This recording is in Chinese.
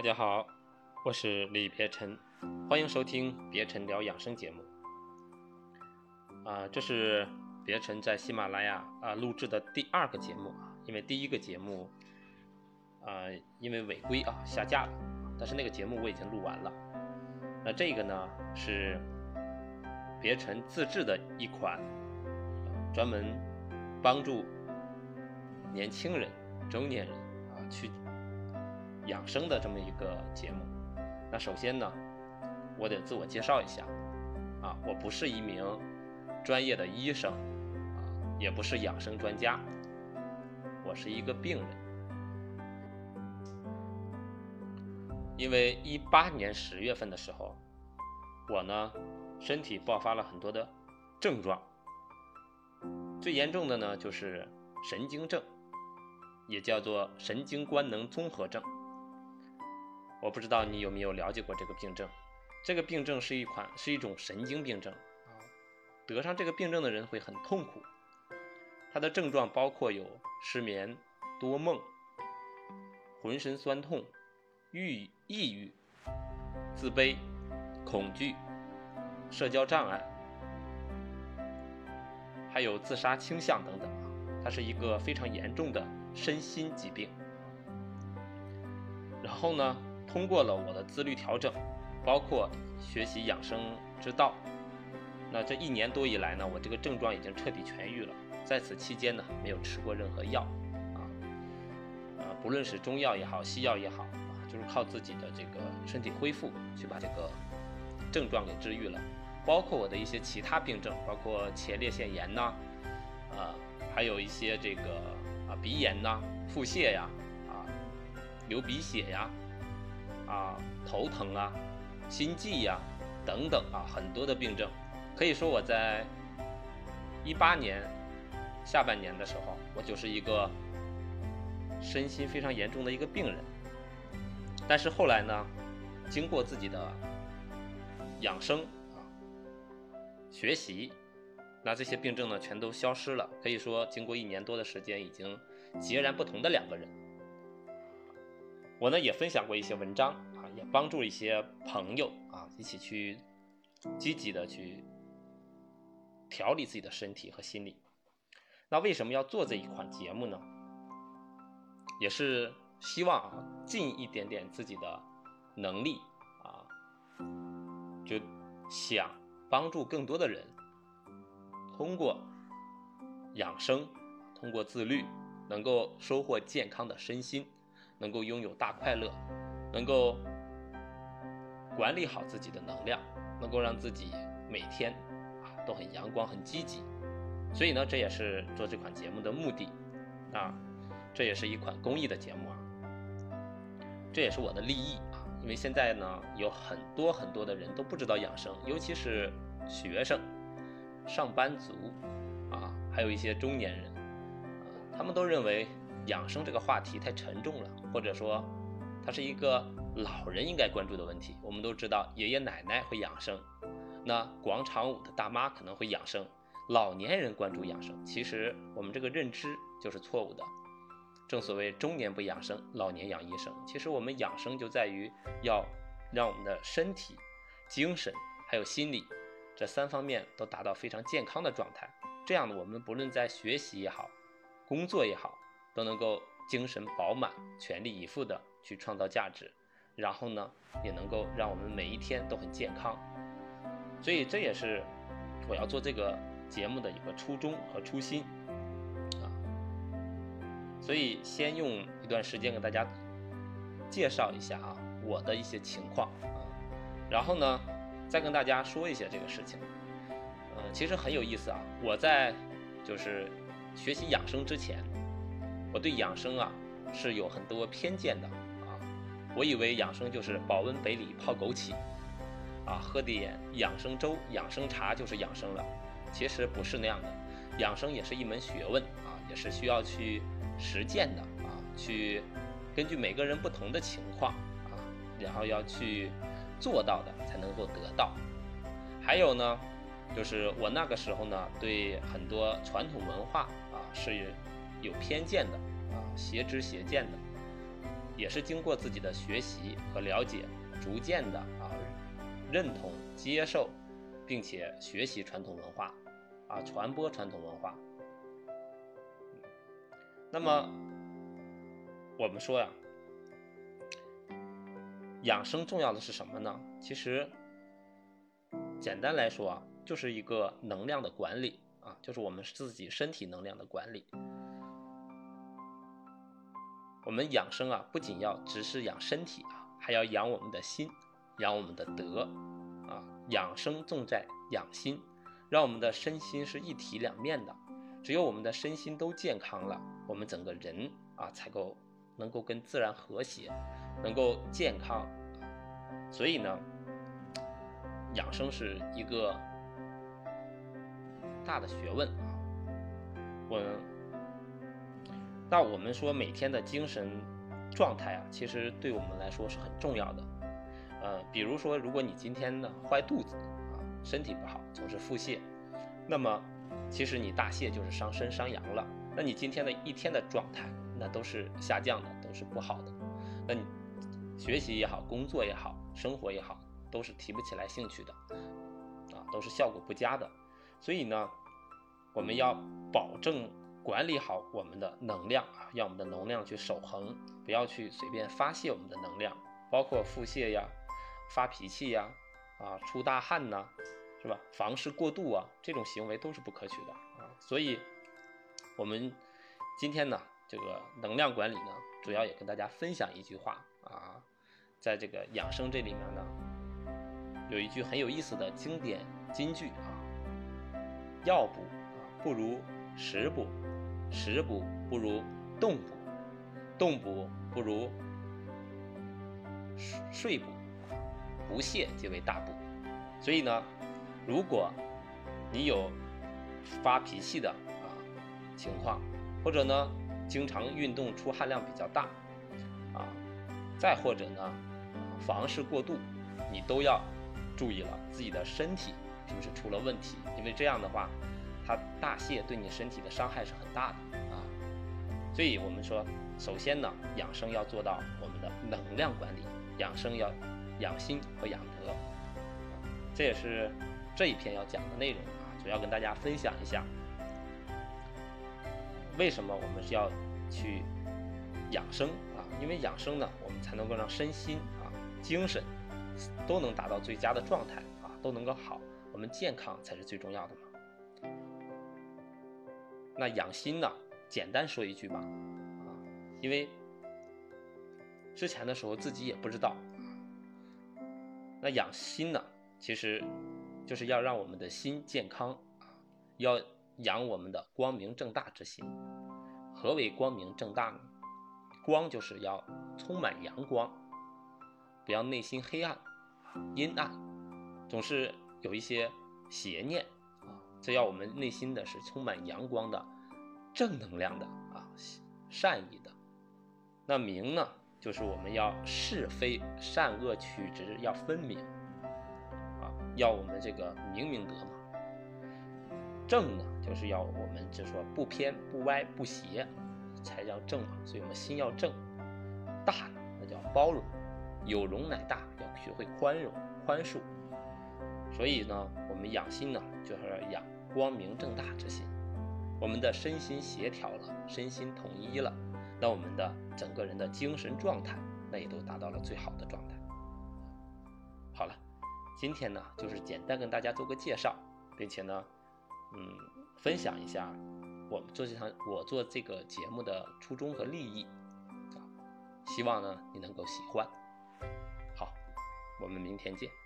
大家好，我是李别尘，欢迎收听别尘聊养生节目。啊，这是别尘在喜马拉雅啊录制的第二个节目啊，因为第一个节目啊因为违规啊下架了，但是那个节目我已经录完了。那这个呢是别尘自制的一款专门帮助年轻人、中年人啊去。养生的这么一个节目，那首先呢，我得自我介绍一下，啊，我不是一名专业的医生，啊，也不是养生专家，我是一个病人。因为一八年十月份的时候，我呢身体爆发了很多的症状，最严重的呢就是神经症，也叫做神经官能综合症。我不知道你有没有了解过这个病症，这个病症是一款是一种神经病症，得上这个病症的人会很痛苦。它的症状包括有失眠、多梦、浑身酸痛、郁抑郁、自卑、恐惧、社交障碍，还有自杀倾向等等啊，它是一个非常严重的身心疾病。然后呢？通过了我的自律调整，包括学习养生之道，那这一年多以来呢，我这个症状已经彻底痊愈了。在此期间呢，没有吃过任何药，啊，啊，不论是中药也好，西药也好，啊，就是靠自己的这个身体恢复去把这个症状给治愈了。包括我的一些其他病症，包括前列腺炎呐，啊，还有一些这个啊鼻炎呐、腹泻呀，啊，流鼻血呀。啊，头疼啊，心悸呀，等等啊，很多的病症，可以说我在一八年下半年的时候，我就是一个身心非常严重的一个病人。但是后来呢，经过自己的养生啊，学习，那这些病症呢全都消失了。可以说，经过一年多的时间，已经截然不同的两个人。我呢也分享过一些文章啊，也帮助一些朋友啊一起去积极的去调理自己的身体和心理。那为什么要做这一款节目呢？也是希望啊尽一点点自己的能力啊，就想帮助更多的人通过养生，通过自律，能够收获健康的身心。能够拥有大快乐，能够管理好自己的能量，能够让自己每天啊都很阳光、很积极。所以呢，这也是做这款节目的目的啊，这也是一款公益的节目啊，这也是我的利益啊。因为现在呢，有很多很多的人都不知道养生，尤其是学生、上班族啊，还有一些中年人啊，他们都认为。养生这个话题太沉重了，或者说，它是一个老人应该关注的问题。我们都知道，爷爷奶奶会养生，那广场舞的大妈可能会养生，老年人关注养生，其实我们这个认知就是错误的。正所谓中年不养生，老年养医生。其实我们养生就在于要让我们的身体、精神还有心理这三方面都达到非常健康的状态。这样呢，我们不论在学习也好，工作也好。都能够精神饱满、全力以赴的去创造价值，然后呢，也能够让我们每一天都很健康。所以这也是我要做这个节目的一个初衷和初心啊。所以先用一段时间给大家介绍一下啊我的一些情况啊，然后呢再跟大家说一些这个事情。嗯，其实很有意思啊。我在就是学习养生之前。我对养生啊是有很多偏见的啊，我以为养生就是保温杯里泡枸杞，啊喝点养生粥、养生茶就是养生了，其实不是那样的，养生也是一门学问啊，也是需要去实践的啊，去根据每个人不同的情况啊，然后要去做到的才能够得到。还有呢，就是我那个时候呢，对很多传统文化啊是。有偏见的啊，邪知邪见的，也是经过自己的学习和了解，逐渐的啊认同、接受，并且学习传统文化，啊传播传统文化。那么我们说呀，养生重要的是什么呢？其实简单来说啊，就是一个能量的管理啊，就是我们自己身体能量的管理。我们养生啊，不仅要只是养身体啊，还要养我们的心，养我们的德啊。养生重在养心，让我们的身心是一体两面的。只有我们的身心都健康了，我们整个人啊才够能够跟自然和谐，能够健康。所以呢，养生是一个大的学问啊。我。那我们说每天的精神状态啊，其实对我们来说是很重要的。呃，比如说，如果你今天呢坏肚子啊，身体不好，总是腹泻，那么其实你大泻就是伤身伤阳了。那你今天的一天的状态，那都是下降的，都是不好的。那你学习也好，工作也好，生活也好，都是提不起来兴趣的，啊，都是效果不佳的。所以呢，我们要保证。管理好我们的能量啊，让我们的能量去守恒，不要去随便发泄我们的能量，包括腹泻呀、发脾气呀、啊出大汗呐，是吧？房事过度啊，这种行为都是不可取的啊。所以，我们今天呢，这个能量管理呢，主要也跟大家分享一句话啊，在这个养生这里面呢，有一句很有意思的经典金句啊：药补啊不如食补。食补不如动补，动补不如睡睡补，不泻即为大补。所以呢，如果你有发脾气的啊情况，或者呢经常运动出汗量比较大啊，再或者呢房事过度，你都要注意了自己的身体是不是出了问题，因为这样的话。它大泻对你身体的伤害是很大的啊，所以我们说，首先呢，养生要做到我们的能量管理，养生要养心和养德，这也是这一篇要讲的内容啊，主要跟大家分享一下，为什么我们是要去养生啊？因为养生呢，我们才能够让身心啊、精神都能达到最佳的状态啊，都能够好，我们健康才是最重要的嘛。那养心呢？简单说一句吧，啊，因为之前的时候自己也不知道。那养心呢，其实就是要让我们的心健康啊，要养我们的光明正大之心。何为光明正大呢？光就是要充满阳光，不要内心黑暗、阴暗，总是有一些邪念。这要我们内心的是充满阳光的、正能量的啊，善意的。那明呢，就是我们要是非善恶曲直要分明啊，要我们这个明明德嘛。正呢，就是要我们就说不偏不歪不邪，才叫正嘛。所以我们心要正。大呢，那叫包容，有容乃大，要学会宽容宽恕。所以呢，我们养心呢，就是养光明正大之心。我们的身心协调了，身心统一了，那我们的整个人的精神状态，那也都达到了最好的状态。好了，今天呢，就是简单跟大家做个介绍，并且呢，嗯，分享一下我们做这场我做这个节目的初衷和利益啊，希望呢你能够喜欢。好，我们明天见。